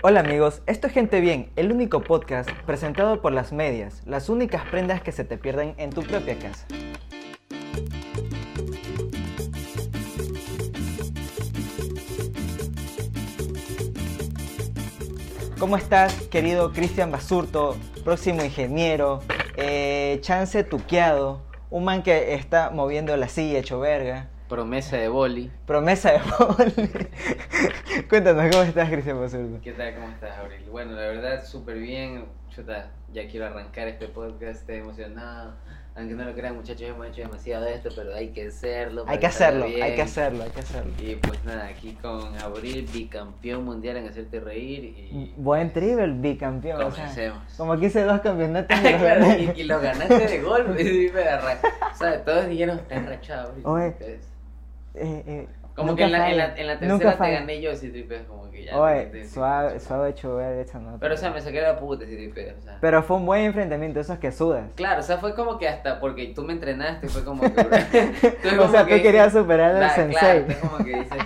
Hola amigos, esto es Gente Bien, el único podcast presentado por las medias, las únicas prendas que se te pierden en tu propia casa. ¿Cómo estás, querido Cristian Basurto, próximo ingeniero, eh, chance tuqueado, un man que está moviendo la silla hecho verga? Promesa de boli. Promesa de boli. Cuéntanos, ¿cómo estás, Cristian Basurto? ¿Qué tal? ¿Cómo estás, Abril? Bueno, la verdad, súper bien. Chuta, ya quiero arrancar este podcast, estoy emocionado. Aunque no lo crean, muchachos, hemos hecho demasiado de esto, pero hay que hacerlo. Hay que hacerlo, hay que hacerlo, hay que hacerlo. Y pues nada, aquí con Abril, bicampeón mundial en hacerte reír. Y Buen triple, bicampeón. O sea, como que hice dos campeonatos y Claro, y, y lo ganaste de golpe. o sea, todos dijeron, está enrachado. Abril". Oye, Eh, eh, Como nunca que en la, en, la, en la nunca tercera te falla. gané yo, si tripes, como que ya. Oye, te- te- suave, suave hecho ver esa nota. Pero o sea, me saqué la puta, si tripes, o sea. Pero fue un buen enfrentamiento, esos que sudas. Claro, o sea, fue como que hasta porque tú me entrenaste, fue como que. tú o como sea, que tú querías superar al sensei. Claro, como que dices.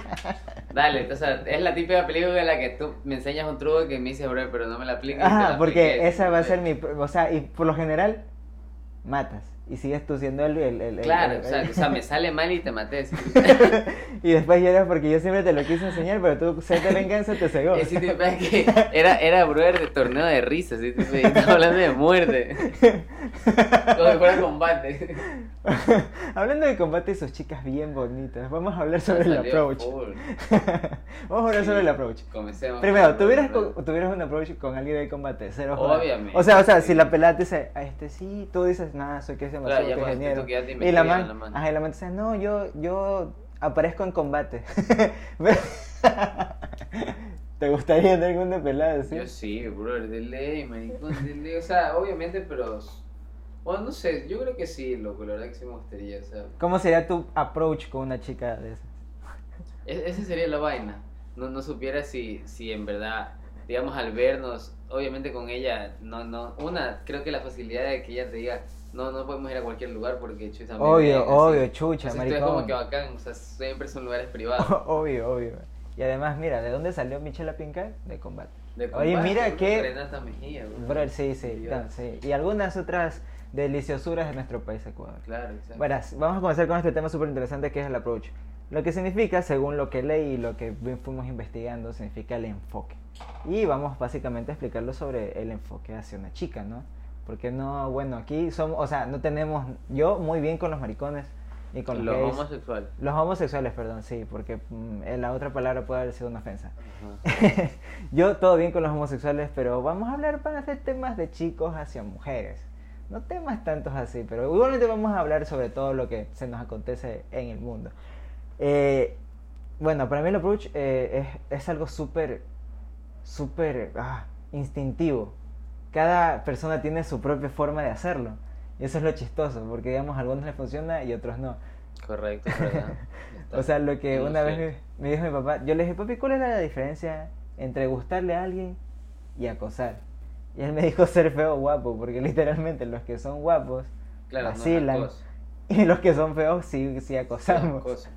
Dale, o sea, es la típica película en la que tú me enseñas un truco que me dices, bro, pero no me la aplicas. te la porque esa va a ser mi... O sea, y por lo general, matas. Y sigues tú siendo el... el, Claro, el- o sea, o sea, me sale mal y te maté. ¿sí? y después lloras porque yo siempre te lo quise enseñar, pero tú, sed de venganza, te cegó. Sí, que era, era brother de torneo de risas, ¿sí? Estaba hablando de muerte. Como si fuera combate. Hablando de combate y sus chicas bien bonitas, vamos a hablar sobre el approach. full. vamos a hablar Sí. sobre el approach. Comencemos. Primero, ¿tuvieras, con- ¿tuvieras un approach con alguien de combate? Cero. Obviamente. O sea, o sea, si la pelada te dice, "Ah, este sí, tú dices, nada, soy Cristian Claro, que ingeniero. Y la man, la mano. ajá, y la man dice, no, yo, yo aparezco en combate. ¿Te gustaría tener alguna pelada así? Yo sí, brother, de ley, maricón, de ley. O sea, obviamente, pero. Bueno, no sé, yo creo que sí, loco, la verdad que sí me gustaría, o sea. ¿Cómo sería tu approach con una chica de esas? e- Esa sería la vaina. No, no supiera si, si en verdad, digamos, al vernos, obviamente con ella, no, no. Una, creo que la facilidad de que ella te diga, no, no podemos ir a cualquier lugar porque chucha, me Obvio, ven", así. obvio, chucha, Entonces, maricón. como que bacán, o sea, siempre son lugares privados. obvio, obvio. Y además, mira, ¿de dónde salió Michelle Pincal? De combate. De Oye, combate, mira bro, que- Renata Mejía, bro. Brother, sí, sí, sí. Y algunas otras deliciosuras de nuestro país, Ecuador. Claro, exacto. Verás, vamos a comenzar con este tema súper interesante que es el approach. Lo que significa, según lo que leí y lo que fuimos investigando, significa el enfoque. Y vamos básicamente a explicarlo sobre el enfoque hacia una chica, ¿no? Porque no, bueno, aquí somos, o sea, no tenemos, yo muy bien con los maricones y con los, Los homosexuales. Los homosexuales, perdón, sí, porque mm, en la otra palabra puede haber sido una ofensa. Yo todo bien con los homosexuales, pero vamos a hablar para hacer temas de chicos hacia mujeres. No temas tantos así, pero igualmente vamos a hablar sobre todo lo que se nos acontece en el mundo. Eh, bueno, para mí el approach eh, es, es algo súper, súper ah, instintivo. Cada persona tiene su propia forma de hacerlo. Y eso es lo chistoso, porque digamos a algunos les funciona y a otros no. Correcto, verdad. O sea, lo que una vez me, me dijo mi papá, yo le dije, papi, ¿cuál es la diferencia entre gustarle a alguien y acosar? Y él me dijo ser feo o guapo, porque literalmente los que son guapos Claro, no vacilan acoso. y los que son feos sí, sí acosamos. Acoso.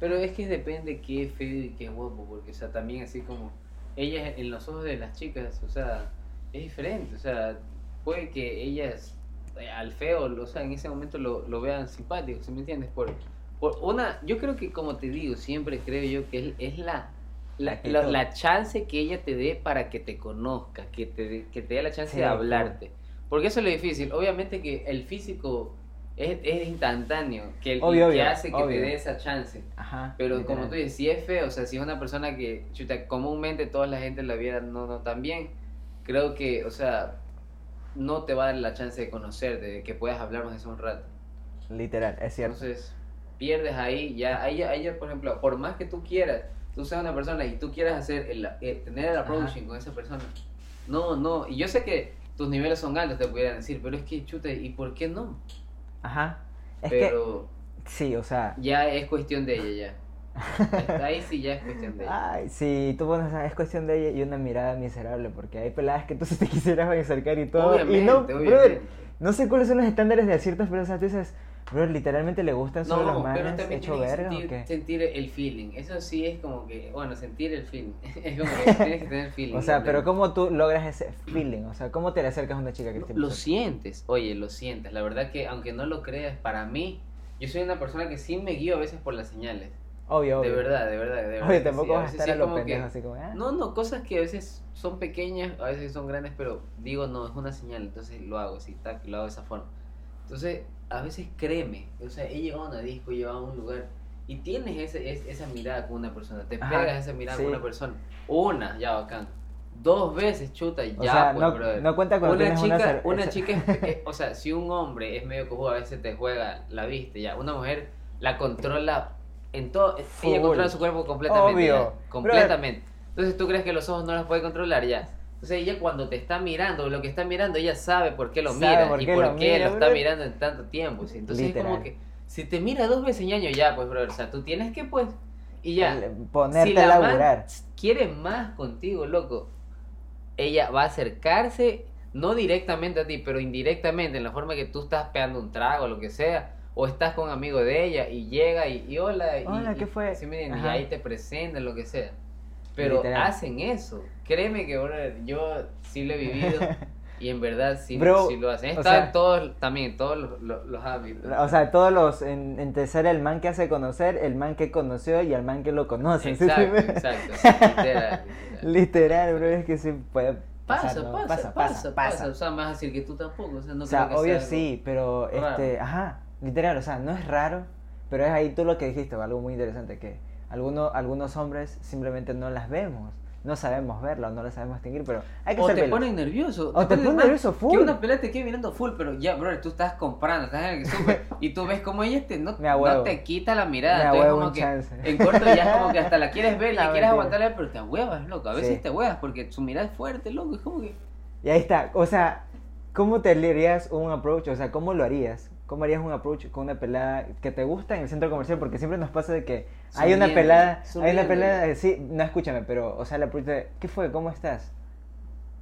Pero es que depende qué es feo y qué es guapo, porque, o sea, también así como ellas en los ojos de las chicas, o sea, es diferente, o sea, puede que ellas eh, al feo, o sea, en ese momento lo, lo vean simpático, ¿sí me entiendes? Por, por una, yo creo que como te digo, siempre creo yo que es, es la, la, la, la chance que ella te dé para que te conozca, que te, que te dé la chance Sí, de hablarte. Porque eso es lo difícil. Obviamente que el físico es, es instantáneo, que, el, Obvio, que obvio, hace que obvio. te dé esa chance. Ajá. Pero literal. como tú dices, si es feo, o sea, si es una persona que, chuta, comúnmente toda la gente en la vida no, no tan bien, creo que, o sea, no te va a dar la chance de conocerte, de que puedas hablarnos de eso un rato. Literal, es cierto. Entonces, pierdes ahí, ya, ahí, ya- ahí por ejemplo, por más que tú quieras, tú seas una persona y tú quieras hacer el, eh, tener el Ajá. approaching con esa persona, no, no, y yo sé que tus niveles son altos, te pudieran decir, pero es que, chuta, ¿y por qué no? Ajá. Es pero que, sí, o sea, ya es cuestión de ella, ya. Ahí sí ya es cuestión de ella. Ay, sí, tú pones, es cuestión de ella y una mirada miserable, porque hay peladas que tú te quisieras acercar y todo. obviamente, y no, obviamente. brother, no sé cuáles son los estándares de ciertas personas. Tú dices, Bro, literalmente le gustan solo los No, pero manes hecho verga o sentir, qué? sentir el feeling. Eso sí es como que, bueno, sentir el feeling. es como que tienes que tener feeling. O sea, pero. ¿cómo tú logras ese feeling? O sea, ¿cómo te le acercas a una chica que esté Lo sientes, oye, lo sientes. La verdad que, aunque no lo creas, para mí, yo soy una persona que sí me guío a veces por las señales. Obvio, obvio. De verdad, de verdad, de verdad. Que tampoco sí. Vas a estar sí a es lo como que- así como, ah. No, no, cosas que a veces son pequeñas, a veces son grandes, pero digo, no, es una señal, entonces lo hago así, tac, lo hago de esa forma. Entonces, a veces créeme, o sea, he llegado a una disco, he llegado a un lugar y tienes ese, es- esa mirada con una persona, te Ajá, pegas esa mirada sí. con una persona, una, ya bacán, dos veces, chuta, ya, O sea, pues, no, brother. no cuenta cuando una chica, una una chica, es- eh, o sea, si un hombre es medio cojudo, a veces te juega la viste, ya, una mujer la controla en todo, ella controla su cuerpo completamente, Obvio. completamente. Entonces tú crees que los ojos no los puede controlar ya. Entonces ella cuando te está mirando, lo que está mirando, ella sabe por qué lo Sabe mira por y qué por lo qué mira, lo está bro. mirando en tanto tiempo. ¿sí? Entonces es como Literal. que si te mira dos veces ñaño ya, pues brother, o sea, tú tienes que pues y ya. ponerte si a la man laburar. quiere más contigo, loco, ella va a acercarse no directamente a ti, pero indirectamente en la forma que tú estás pegando un trago o lo que sea. O estás con amigos de ella y llega y, y hola, y, Hola, y- ¿qué fue? sí, miren, y ahí te presentan, lo que sea. Pero Literal. hacen eso. Créeme que brother, yo sí lo he vivido y en verdad sí, Bro, sí lo hacen. o Está sea- todos, también todos los, los, los hábitos. O sea, todos los, en, entre ser el man que hace conocer, el man que conoció y el man que lo conoce. ¿sí? exacto, exacto. sí, literal, literal. Literal, bro, es que sí puede Pasa, pasar, ¿no? pasa, pasa, pasa, O sea, me vas a decir que tú tampoco. O sea, no o sea, creo que obvio sea sí, pero raro. este, ajá, literal, o sea, no es raro, pero es ahí tú lo que dijiste, algo muy interesante, que algunos, algunos hombres simplemente no las vemos, no sabemos verla o no las sabemos distinguir, pero hay que O ser te ponen nervioso. O te ponen nervioso full. Que una pelea te quede mirando full, pero ya, bro, tú estás comprando, estás en el súper y tú ves como ella te, no, Me no te quita la Me mirada. Entonces, ahuevo como un que chance. en corto ya es como que hasta la quieres ver, No, la quieres aguantarle, pero te ahuevas, loco. A veces Sí. te ahuevas porque su mirada es fuerte, loco. Es como que. Y ahí está, o sea, ¿cómo te harías un approach? O sea, ¿cómo lo harías? ¿Cómo harías un approach con una pelada que te gusta en el centro comercial? Porque siempre nos pasa de que hay una pelada, hay una pelada, sí, no escúchame, pero, o sea, la approach de, ¿qué fue? ¿Cómo estás?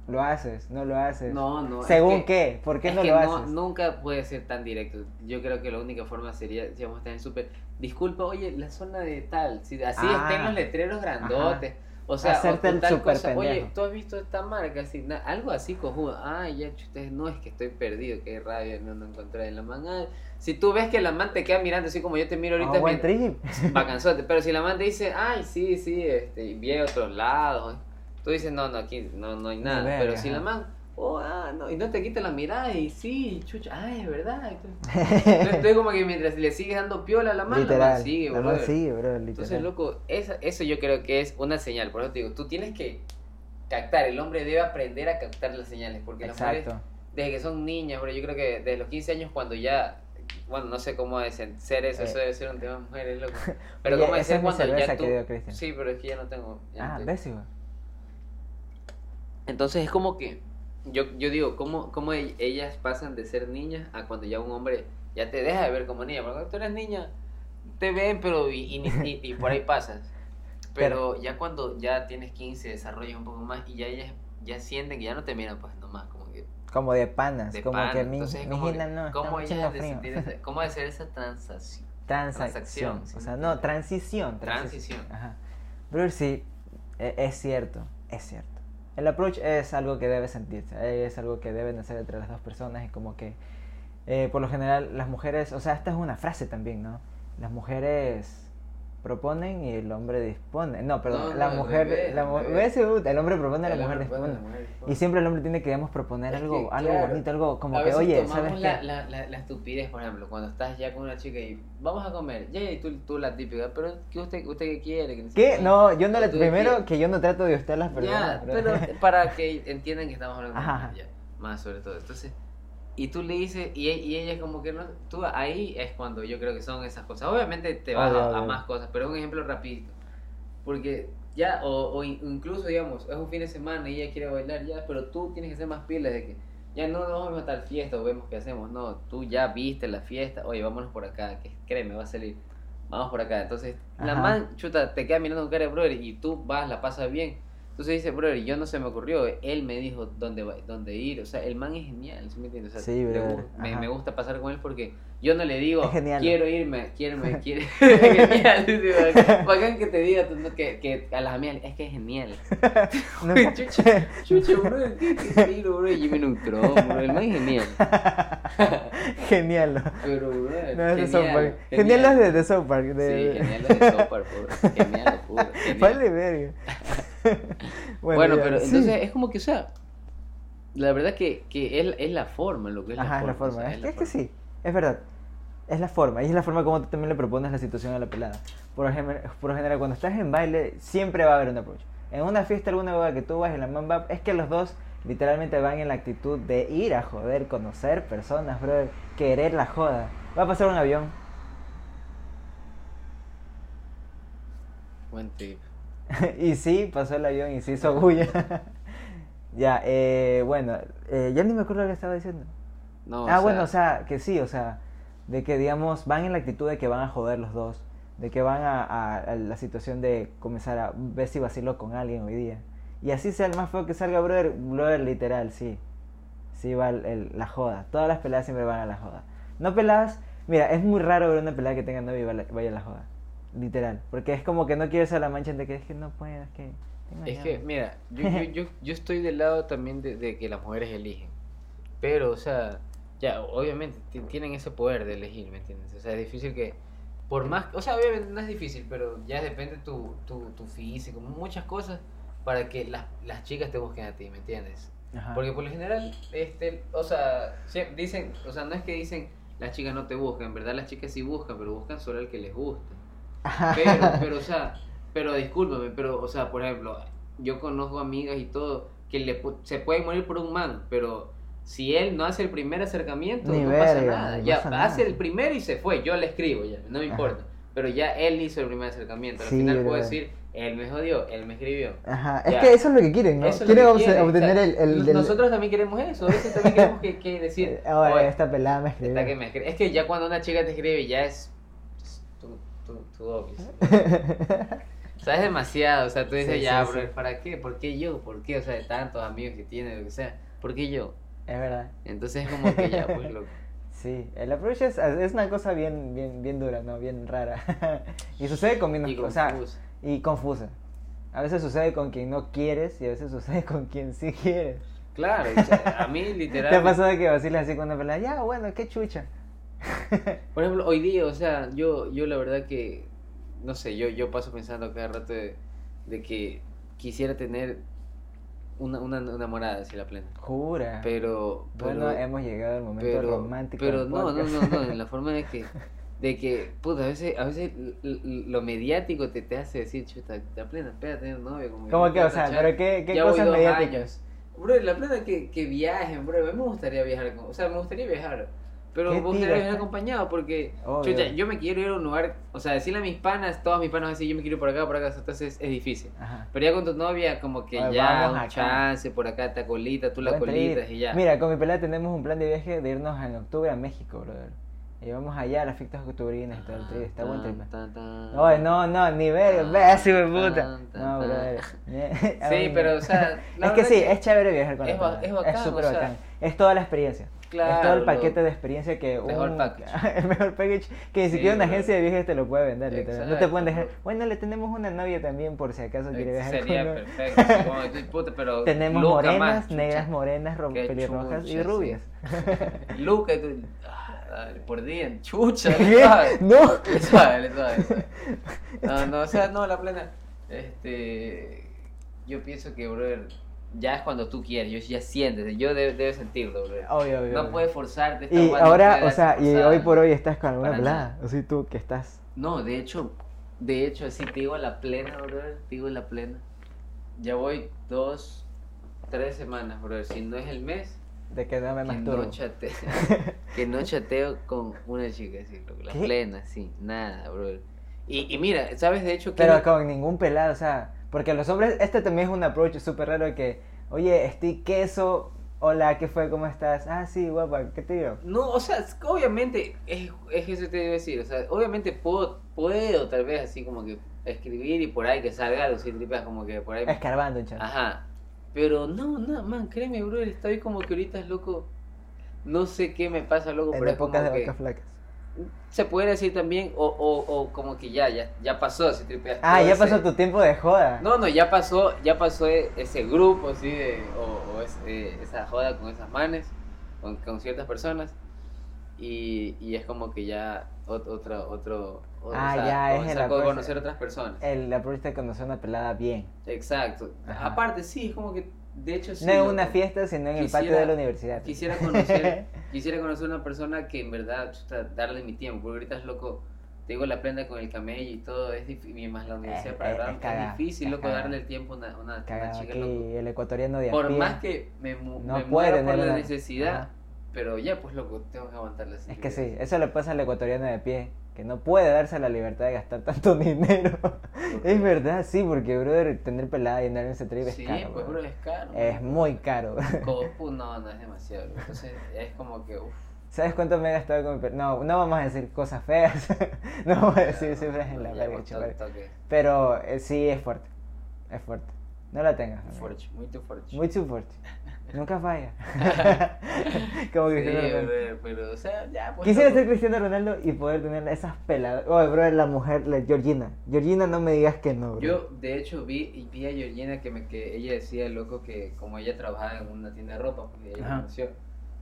¿Lo haces? ¿No lo haces? No, no. es ¿Según que- qué? ¿Por qué es no que lo no- haces? nunca puede ser tan directo. Yo creo que la única forma sería, a estar en súper, disculpa, oye, la zona de tal, si así Ah. estén los letreros grandotes. O sea, Hacerte o, o el tal súper cosa, oye, tú has visto esta marca, así, na- algo así cojudo. Ay, ya, ustedes no es que estoy perdido, qué rabia, no, no encontré en la man. Ay, si tú ves que la man te queda mirando así como yo te miro ahorita, Ah, buen trip. bacanzote. Pero si la man te dice, ay, sí, sí, este, vi a otros lados, tú dices, no, no, aquí no, no hay nada. verga, Pero si la man, oh, ah, no, y no te quita la mirada y sí, chucha, ay, es verdad. Entonces, entonces como que mientras le sigues dando piola a la man, la man literal. sigue, la man brother. sigue, bro, literal. Entonces, loco, esa, eso yo creo que es una señal. Por eso te digo, tú tienes que captar, el hombre debe aprender a captar las señales. Porque las mujeres, desde que son niñas, pero yo creo que desde los 15 años, cuando ya. Bueno, no sé cómo es ser eso, Eh. eso debe ser un tema de mujeres, loco. Pero es mi cuando ya tú. Sí, pero es que ya no tengo. ya no Ah, tengo. Entonces es como que. Yo, yo digo, ¿cómo, ¿cómo e- ellas pasan de ser niñas a cuando ya un hombre ya te deja de ver como niña? Porque cuando tú eres niña, te ven, pero y, y, y- y por ahí pasas. Pero ya cuando ya tienes 15, desarrollas un poco más y ya ellas ya sienten que ya no te miran, pues nomás, como que Como de panas, de como que Entonces como no, ¿cómo ellas de sentir esa- ¿Cómo hacer esa transacción? Transacción. Transacción, sí, o sea, ¿me no, transición. Transición. Ajá. Brother, sí, e- es cierto, es cierto. El approach es algo que debe sentirse, es algo que deben hacer entre las dos personas y como que, eh, por lo general, las mujeres, o sea, esta es una frase también, ¿no? Las mujeres proponen y el hombre dispone. No, perdón, No, la no, mujer, la al mu- revés. ¿ves? el hombre propone, la mujer propone, dispone. la mujer dispone. Y siempre el hombre tiene que, digamos, proponer Es algo, que, algo claro, bonito, algo como que, oye, ¿sabes la, qué? la, la, estupidez, por ejemplo, cuando estás ya con una chica y vamos a comer, ya, y tú, tú la típica, pero ¿qué usted, usted qué quiere? Sé ¿Qué? No, yo no ¿O le... Primero, qué? que yo no trato de usted a las personas. Ya, pero para que entiendan que estamos hablando de ya, más sobre todo. Entonces, y tú le dices, y, e- y ella como que no, tú ahí es cuando yo creo que son esas cosas. Obviamente te vas Obvio, a, a más cosas, pero un ejemplo rapidito. Porque ya, o, o in- incluso digamos, es un fin de semana y ella quiere bailar ya, pero tú tienes que ser más pilas de que ya no nos vamos a tal fiesta o vemos qué hacemos. No, tú ya viste la fiesta, oye, vámonos por acá, que créeme, va a salir. Vamos por acá. Entonces, la man, chuta, te queda mirando con cara de brother y tú vas, la pasas bien. Entonces dice, brother, yo no se me ocurrió, él me dijo dónde, dónde ir, o sea, el man es genial, ¿sí me entiendes? O sea, Sí, brother, me, gusta pasar con él porque yo no le digo, quiero irme, quiero irme, quiero... genial, bacán, que te diga tú, no, que, que a las amigas, es que es genial. No. chucha, chucha, brother, qué, qué estilo, bro, Jimmy Neutron, bro, el man es genial. Genial. Pero, brother, No, es de genial, South Park. Genial los de, de South Park. De... Sí, genial los de South Park, pobre. Genial, puro. Vale, verga. Bueno, pero sí. entonces es como que, o sea, la verdad que, que es, es la forma, lo que es la forma. es la forma. o sea, es, la que forma. sí, es verdad. Es la forma. Y es la forma como tú también le propones la situación a la pelada. Por ejemplo, por lo general, cuando estás en baile, siempre va a haber un approach. En una fiesta, alguna boda que tú vas y la man va, es que los dos literalmente van en la actitud de ir a joder, conocer personas, brother, querer la joda. Va a pasar un avión. Buen tip. y sí, pasó el avión y se hizo bulla. ya, eh, bueno, eh, ya ni me acuerdo lo que estaba diciendo. No, ah, bueno, o sea, que sí, o sea, de que digamos, van en la actitud de que van a joder los dos, de que van a, a- a la situación de comenzar a ver si vacilo con alguien hoy día. Y así sea el más feo que salga, brother, brother, literal, sí. Sí va el- el- la joda. Todas las peladas siempre van a la joda. No peladas, mira, es muy raro ver una pelada que tenga novio y vaya a la joda. Literal. Porque es como que no quieres a la mancha de que es que no puedo, es que... Es que, mira, yo, yo, yo, yo estoy del lado también de, de que las mujeres eligen. Pero, o sea, ya, obviamente ti- tienen ese poder de elegir, ¿me entiendes? O sea, es difícil que, por más, o sea, obviamente no es difícil, pero ya depende tu, tu, tu físico, muchas cosas para que las, las chicas te busquen a ti, ¿me entiendes? Ajá. Porque por lo general, este, o sea, dicen, o sea, no es que dicen las chicas no te buscan, en verdad las chicas sí buscan, pero buscan solo el que les gusta. Pero, pero, o sea, pero discúlpame, pero, o sea, por ejemplo, yo conozco amigas y todo que le, se pueden morir por un man, pero si él no hace el primer acercamiento, Ni no pasa nada. Ya pasa hace nada. el primero y se fue, yo le escribo ya, no me Ajá. importa. Pero ya él hizo el primer acercamiento. Al Sí, final puedo decir, él me jodió, él me escribió. Ajá, es Ya. que eso es lo que quieren, ¿no? Es quieren que quieren, obtener el... el del- Nosotros también queremos eso, a veces también queremos que, que decir, ahora, "Oye, esta pelada me escribió. esta que me escribe". Es que ya cuando una chica te escribe ya es es tu, tu obvio. O sea, es demasiado, o sea, tú dices, Sí, ya, sí, bro, sí. ¿para qué? ¿Por qué yo? ¿Por qué? O sea, de tantos amigos que tiene, lo que sea, ¿por qué yo? es verdad. Entonces es como que ya, pues, loco. Sí, el approach es, es una cosa bien, bien, bien dura, ¿no? Bien rara. y sucede con Y o sea, y confusa. A veces sucede con quien no quieres y a veces sucede con quien sí quieres. Claro, o sea, a mí ¿Te ha literal. pasado que vacilas así con una pelada? Ya, bueno, qué chucha. Por ejemplo, hoy día, o sea, yo, yo la verdad que, no sé, yo, yo paso pensando cada rato de, de que quisiera tener una, una enamorada, así la plena. Jura. Pero, bueno, pero- hemos llegado al momento pero, romántico. pero no, no, no, no, en la forma de que, de que, puta, a veces, a veces lo mediático te, te hace decir, chuta, la plena, espera tener novio. Como ¿Cómo que, o sea, pero qué, qué cosas mediáticas? Bro, la plena que, que viajen, bro, a mí me gustaría viajar, con- o sea, me gustaría viajar. Pero ¿Qué me gustaría tira? viajar acompañado porque, chucha, yo me quiero ir a un lugar, o sea, decirle a mis panas, todos mis panas así, yo me quiero ir por acá, por acá, entonces es difícil. Ajá. Pero ya con tu novia, como que ya, vamos un acá. chance, por acá, te colita, tú la colitas y ya. Mira, con mi pelada tenemos un plan de viaje de irnos en octubre a México, brother. Y vamos allá a las fiestas octubrinas y todo el trip. Está buen trip. Oye, no, no, ni ver, Tan, ve así, de puta. No, brother. Sí, pero, o sea, es que sí, es chévere viajar con es la es bacán, súper o sea, bacán. Es toda la experiencia. Es todo el paquete de experiencia que Mejor un- package. el mejor package que ni Sí, siquiera una agencia de viajes te lo puede vender. No te pueden dejar. Bueno, le tenemos una novia también por si acaso quiere viajar Sería con perfecto. como puta, pero Tenemos morenas, más, negras, morenas, pelirrojas y rubias. sí. Luca, tú, ah, por día, chucha, ¿Qué? No. Suave, suave. No, no, o sea, no, la plena. Este. Yo pienso que, brother, ya es cuando tú quieres, yo ya sientes, yo de- debes sentirlo, brother. Obvio, obvio. No obvio. puedes forzarte. Y ahora, o sea, y hoy por hoy estás con alguna pelada. O sea, tú que estás. No, de hecho, de hecho, así te digo la plena, brother, te digo la plena. Ya voy dos, tres semanas, brother. Si no es el mes, De que no me que masturbo. no, chateo, que no chateo con una chica, así, la ¿Qué? plena, sí, nada, brother. Y, y mira, ¿sabes de hecho que... Pero con ningún pelado, o sea, porque los hombres, este también es un approach súper raro que, oye, estoy queso, hola, ¿qué fue? ¿Cómo estás? Ah, sí, guapa, ¿qué te digo? No, o sea, obviamente, es, es eso te debo decir, o sea, obviamente puedo, puedo tal vez así como que escribir y por ahí que salga algo, si tripeas como que por ahí. Escarbando chat. Ajá. Pero no, no, man, créeme, bro, estoy como que ahorita es loco. No sé qué me pasa, loco, En pero es como de que vacas flacas. Se puede decir también, o, o, o como que ya, ya, ya pasó, si tripeas. Ah, ya ese- pasó tu tiempo de joda. No, no, ya pasó, ya pasó e- ese grupo, así, de, o, o es- eh, esa joda con esas manes, con, con ciertas personas, y, y es como que ya ot- otro, otro, Ah, o sea, ya, es el conocer otras personas. El approach de conocer una pelada bien. Exacto. Ajá. Aparte, sí, es como que, de hecho, sí. no en una fiesta, sino en el patio Quisiera- de la universidad. Quisiera conocer, quisiera conocer una persona que en verdad, chuta, darle mi tiempo, porque ahorita es loco, te digo la plena con el camello y todo, es difícil, más la universidad Es- para es- dar- es es, cagada, difícil, es loco, cagada. darle el tiempo a una, una, una Cagado chica, aquí, loco. el ecuatoriano de Por más que me, mu- no me puede por la necesidad, pero ya, pues loco, tengo que aguantarla. Es que sí, eso le pasa al ecuatoriano de pie, que no puede darse la libertad de gastar tanto dinero. es verdad, sí, porque, brother, tener pelada y andar en ese trip es Sí, caro. pues bro. es caro. Es bro. muy caro. Copu, no, no es demasiado. bro. Entonces, es como que, uff. ¿Sabes cuánto me he gastado con mi pe- No, no vamos a decir cosas feas. no vamos a decir cifras en la chaval. Pero eh, sí es fuerte. Es fuerte. No la tengas. Fuerte, muy fuerte. Muy too fuerte. Nunca falla. Como Sí, Cristiano Ronaldo. bro, pero, o sea, ya, pues. Quisiera loco. ser Cristiano Ronaldo y poder tener esas peladas. Oye, bro, la mujer, la Georgina. Georgina, no me digas que no, bro. Yo, de hecho, vi, y vi a Georgina que, me, que ella decía, loco, que como ella trabajaba en una tienda de ropa, porque ella conoció,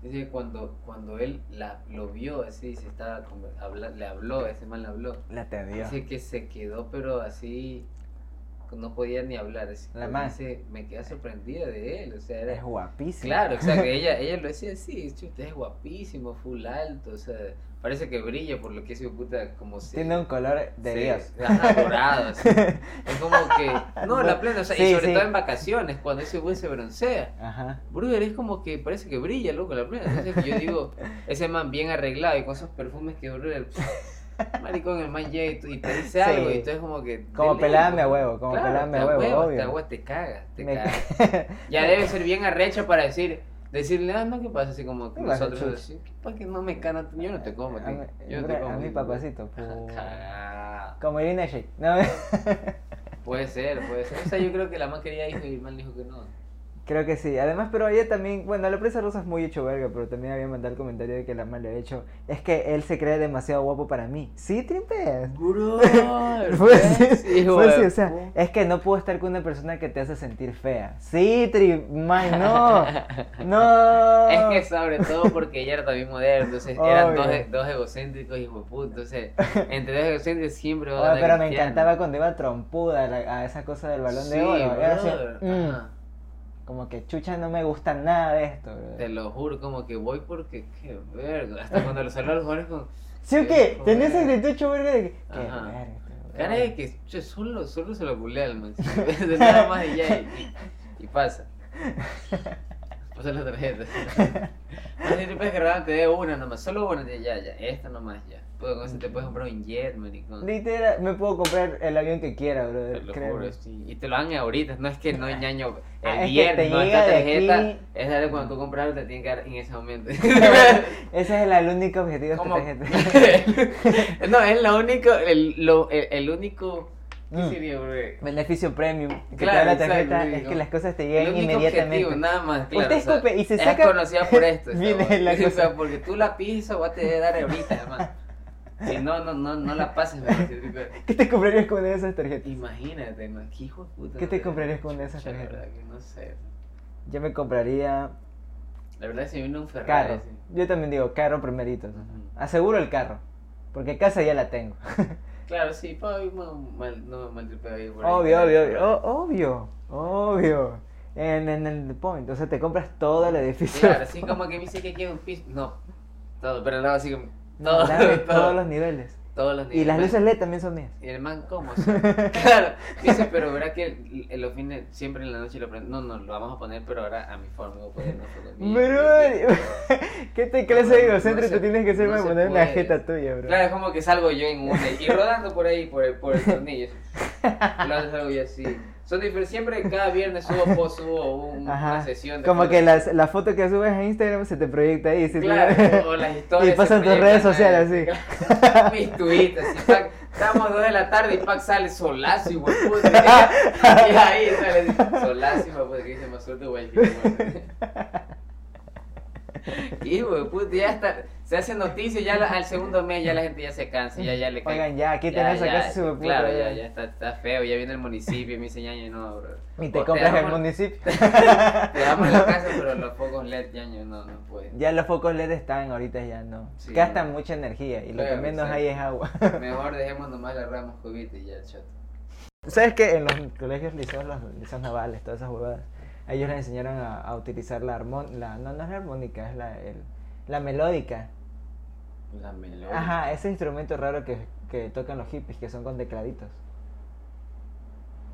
dice que cuando, cuando él la, lo vio así, se estaba habla- le habló, ese man le habló, La atendió. dice que se quedó, pero así, no podía ni hablar. así, La me quedé sorprendida de él, o sea, era... Es guapísima. Claro, o sea, que ella, ella lo decía así, chuta, es guapísimo, full alto, o sea, parece que brilla por lo que ese puta como se... Tiene un color de Sí, Dios. Ajá, dorado, así. Es como que. No, la plena, o sea, Sí, y sobre sí. todo en vacaciones, cuando ese güey se broncea. Ajá. Brother, es como que parece que brilla, loco, la plena. Entonces yo digo, ese man bien arreglado y con esos perfumes que, brother. Maricón, el man llega y, tú- y te dice Sí. algo y tú es como que. Como lejos. a huevo, como Claro, pelame a huevo, huevas, obvio. Te, huevas, te caga, te Me- caga. Ya debe ser bien arrecha para decir. Decirle, ah, no, ¿qué pasa? Así como que ¿Qué pasa, nosotros, así, ¿para que no me cana? Yo no te como, tío. Yo no te como. a mi papacito, Ah, pu- cagao. Como Irina Shayk. No, Puede ser, puede ser. O sea, yo creo que la man quería hijo y el man dijo que no. Creo que sí. Además, pero ella también, bueno, la presa rosa es muy hecho verga, pero también había mandado el comentario de que la man le ha hecho, es que él se cree demasiado guapo para mí. Sí, tripeas. Bro, Fue así, fue así, o sea, es que no puedo estar con una persona que te hace sentir fea. Sí, tri, man, no, no. Es que sobre todo porque ella era también moderna, entonces eran dos, e- dos egocéntricos y putos, entonces entre dos egocéntricos siempre va a Oye, pero me encantaba cuando iba trompuda a, la- a esa cosa del balón de oro. Era así, mm. Como que chucha no me gusta nada de esto, bro. Te lo juro, como que voy porque, qué verga, hasta cuando los saludo a los jugadores con... ¿Sí o qué? Esa actitud hecho verga de que, qué verga, este. Cara de que che, solo, solo se lo culea al man, de nada más y ya, y, y- y pasa. Pasa la tarjeta. Más si te puedes grabar, te dé una nomás, solo una, ya, ya, esta nomás, ya. Te puedes comprar un jet, maricón. Literal, me puedo comprar el avión que quiera, bro. Te lo juro, sí. Y te lo dan ahorita, no es que no ñaño el Ah, viernes, te no esta tarjeta, aquí. es darle cuando tú compras, te tiene que dar en ese momento. Ese es el, el único objetivo de esta tarjeta. no, es lo único, el, lo, el, el único, ¿qué Mm. sería? Beneficio premium. Que Claro, te da la tarjeta es que las cosas te El llegan inmediatamente. objetivo, nada más, claro. Usted o sea, escupe y se es conocida por esto. esa la cosa. porque tú la pides, esa hueá te dar ahorita, además. Si no, no, no, no la pases, ¿Qué te comprarías con esas tarjetas? Imagínate, man, qué hijo de puta. ¿Qué te comprarías con esas Cha, La tarjetas? verdad que no sé. Yo me compraría La verdad se viene un Ferrari. carro. así. Yo también digo carro primerito. Aseguro el carro. Porque casa ya la tengo. Claro, sí, mal, no me ahí por ahí. obvio, el obvio, obvio. Obvio. Obvio. En, en el point. O sea, te compras todo el edificio. Claro, así como que me dice que quiere un piso. No, todo, pero no, así como. No, Todo, todos los niveles. todos los Y niveles. las luces LED también son mías. Y el man, ¿cómo? Claro, dice, pero verá que los fines, siempre en la noche lo prende. No, no, lo vamos a poner, pero ahora a mi forma. Voy a poner una Bro, que- ¿qué te de No, no egocéntrico se- tienes que ser no para poner una puede. jeta tuya, bro? Claro, es como que salgo yo en una y rodando por ahí, por el, por el tornillo. Claro, salgo yo así. Son diferentes, siempre cada viernes subo, post, subo un- una sesión. de Como fotos. que las- la foto que subes a Instagram se te proyecta ahí. ¿sí? Claro, o las historias. Y pasan tus redes sociales ahí. Mis tweets, así, Estamos dos de la tarde y Pac sale solazo, de puta. Y ahí sale solazo, de puta, que dice más suerte, güey. Y hijo de puta, ya está, se hace noticia, ya la- al segundo mes ya la gente ya se cansa, ya, ya le cae. Oigan, ya, Ya, esa ya, de puta, Claro, ya. ya, ya está, está feo, ya viene el municipio y me dice, ñaño, no, bro. Y te O compras el damos- municipio. Te damos la casa, pero los focos LED, ñaño, no, no puede. Ya los focos LED están, ahorita ya no. Sí. Gastan mucha energía y lo que menos sí. hay es agua. Mejor dejemos nomás la rama jovita y ya, chato. ¿Sabes que en los colegios liceos, los liceos navales, todas esas huevadas, ellos les enseñaron a, a utilizar la armónica, no, no es la armónica, es la, el- la melódica. La melodía. Ajá, ese instrumento raro que, que tocan los hippies, que son con tecladitos.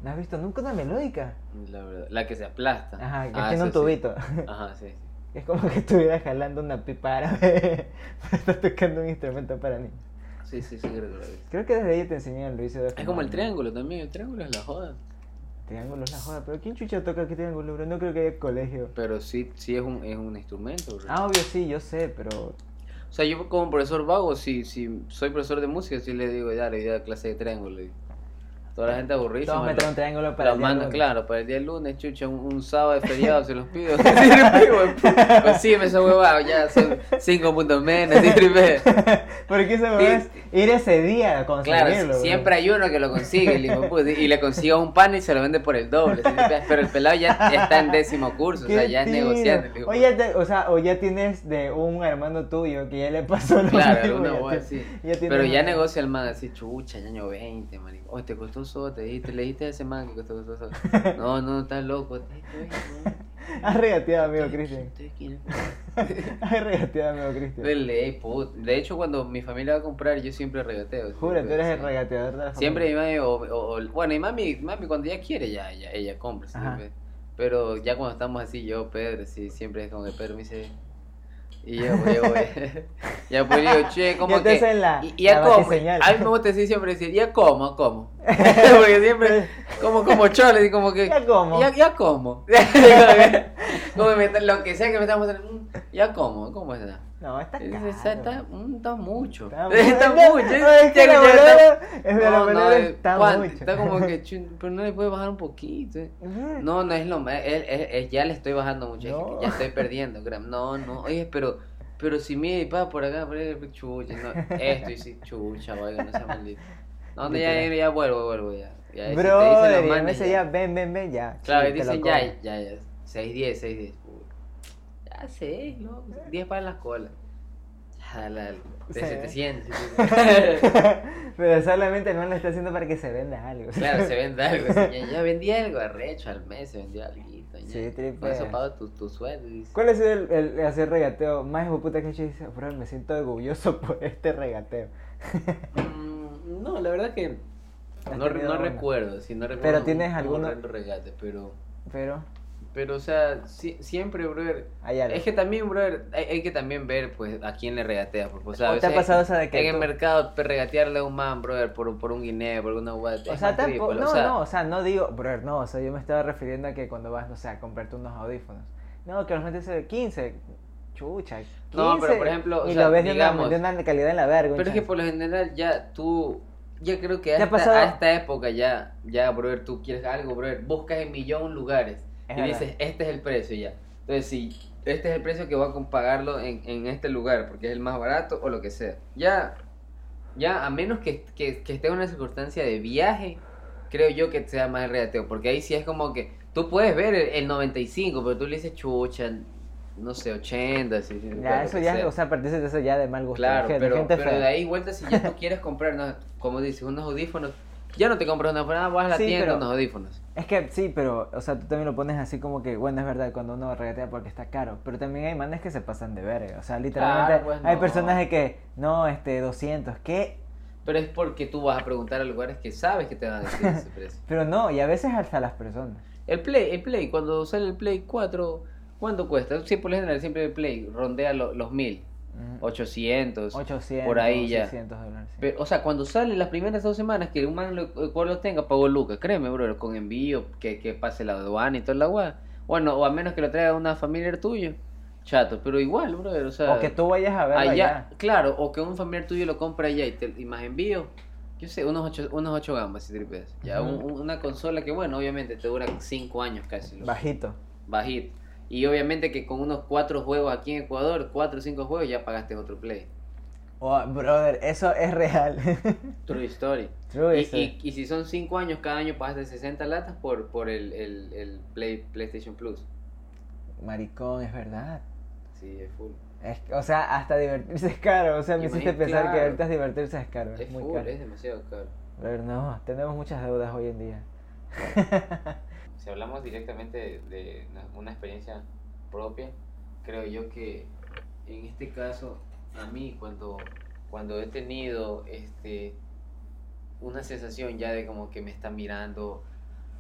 ¿No has visto nunca una melódica? La verdad, la que se aplasta. Ajá, que Ah, tiene un sí. tubito. Ajá, sí, sí. Es como que estuvieras jalando una pipa árabe. Estás tocando un instrumento para niños. Sí, sí, sí, creo que lo. Creo que desde ahí te enseñan Luis Es como el triángulo también, el triángulo es la joda. Triángulo es la joda, pero ¿quién chucha toca aquí triángulo, bro? No creo que haya colegio. Pero sí, sí es un, es un instrumento, bro. Ah, obvio, sí, yo sé, pero. O sea, yo como profesor vago, si, si soy profesor de música, sí le digo, ya, le doy clase de triángulo. Toda la gente aburrísima. Todos meten un triángulo para Lo el día lunes. claro, para el día lunes, chucha, un, un sábado de feriado se los pido. Sí, tripe, güey. Pues sí, me esa huevada, ya son cinco puntos menos, sí, tripe. Porque esa huevada es ir ese día a conseguirlo. Claro, siempre hay uno que lo consigue, el hijo y le consigue un pan y se lo vende por el doble. Pero el pelado ya, está en décimo curso, o sea, ya es negociante. O ya, te- o sea, o ya tienes de un hermano tuyo que ya le pasó lo Claro, mismo, así. tienes Pero ya negocia el man así, chucha, año 20, marico. Oye, te costó te le a ese man que costó eso. No, no, estás loco. Has regateado, amigo ¿Ustedes- Cristian. Has regateado, amigo Cristian. De hecho, cuando mi familia va a comprar, yo siempre regateo. Jura, tú eres el regateador de la Siempre mi mami, o, bueno, y mami, mami cuando ella quiere, ya, ya ella compra. Pero ya cuando estamos así, yo, Pedro, sí, siempre es como que Pedro me dice. Y yo, yo, voy. ya pues digo, che, como Ya que. hacen la- y, ya como. A mí me gusta decir siempre decir, ya como, como. Porque siempre, como, como chole, y como que. Ya como. Ya, ya como. como me, lo que sea que me estamos mostrando, mm, ya como, ¿cómo está? No, está caro. Está, está, mm, está mucho. Está Está, mucho. No, es la de la está Juan, mucho. está como que, pero no le puede bajar un poquito. eh. No, no es lo más, ya le estoy bajando mucho, ya estoy perdiendo. No, no, oye, pero, pero si mide y pa por acá, por ahí, chucha, no, esto y si, chucha, oiga, no sea maldito. No, ya, ya, vuelvo, vuelvo ya. ya si te Bro, dicen los manes, ya, ven, ven, ven, ya. Claro, dicen ya, ya, ya, 6, 10, 6, 10. Ya 6, loco, 10 para las colas. La, de Sí. 700. sí, sí. Pero solamente el man lo está haciendo para que se venda algo. Claro, se vende algo. Ya, vendí algo arrecho al mes, se vendió algo. Sí, tripe. Con eso pago tu, tu sueldo. ¿Cuál ha sido el, el hacer regateo más hijo puta que he hecho? Dice, bro, me siento orgulloso por este regateo. Mm, no, la verdad que ¿Has no, no recuerdo. Sí, no recuerdo Pero tienes un alguno- regate, pero. Pero, Pero, o sea, sí- siempre, brother. hay algo. Es que también, brother, hay, hay que también ver, pues, a quién le regatea. Porque, o sea, ¿O te ha pasado esa de que En el tú- mercado, pe- regatearle a un man, brother, por, por un guineo, por una hueá. O sea, tampoco, no, no, o sea, no digo, bro, no, o sea, yo me estaba refiriendo a que cuando vas, no sé, a comprarte unos audífonos. No, que los metes de 15, chucha, 15. No, pero, por ejemplo, o y sea, lo ves de, digamos- una, de una calidad en la verga. Pero es que por lo general ya tú, ya creo que a ¿Te ha esta, a esta época ya, ya, brother, tú quieres algo, brother, buscas en millón lugares Es y verdad. dices, este es el precio ya. Entonces, si este es el precio que voy a pagarlo en, en este lugar porque es el más barato o lo que sea. Ya, ya, a menos que, que, que esté en una circunstancia de viaje, creo yo que sea más el regateo, porque ahí sí es como que tú puedes ver el, el 95, pero tú le dices chucha, no sé, 80, así, Ya, lo eso ya, sea. o sea, partirse de eso ya de mal gusto. Claro, de pero, gente pero de ahí vuelta si ya tú quieres comprar, no, como dices, unos audífonos, ya no te compras una nada, vas a la Sí, tienda pero- unos audífonos. Es que sí, pero, o sea, tú también lo pones así como que, bueno, es verdad, cuando uno regatea porque está caro, pero también hay manes que se pasan de verga, o sea, literalmente Claro, pues, hay no. personas de que, no, este, 200, ¿qué? Pero es porque tú vas a preguntar a lugares que sabes que te van a decir ese precio. Pero no, y a veces hasta las personas. El Play, el Play, cuando sale el Play 4, ¿cuánto cuesta? Sí, por lo general siempre el Play rondea lo- los mil. 800, 800, por ahí ya. 600 dólares. sí. Pero, o sea, cuando sale las primeras dos semanas que un man lo, el cual lo tenga, pagó lucas, créeme, bro, con envío, que, que pase la aduana y toda la guay. Bueno, o a menos que lo traiga una familiar tuyo, chato, pero igual, bro, o sea... O que tú vayas a verlo allá, allá. claro, o que un familiar tuyo lo compre allá y, te, y más envío, Yo sé, unos 8, unos ocho gambas si tripeas. Ya, un- un- una consola que, bueno, obviamente te dura 5 años casi. Bajito. Bajito. Y obviamente que con unos 4 juegos aquí en Ecuador, 4 o 5 juegos, ya pagaste otro play. Oh, brother, eso es real. True story. True Y, story. y, y si son 5 años, cada año pagaste 60 latas por, por el, el, el Play, PlayStation Plus. Maricón, es verdad. Sí, es full. Es, o sea, hasta divertirse es caro. O sea, me hiciste pensar que claro. ahorita divertirse es caro. Es, Es muy full, caro. es demasiado caro. Pero no, tenemos muchas deudas hoy en día. Si hablamos directamente de, de una- experiencia propia, creo yo que en este caso, a mí cuando, cuando he tenido este, una sensación ya de como que me está mirando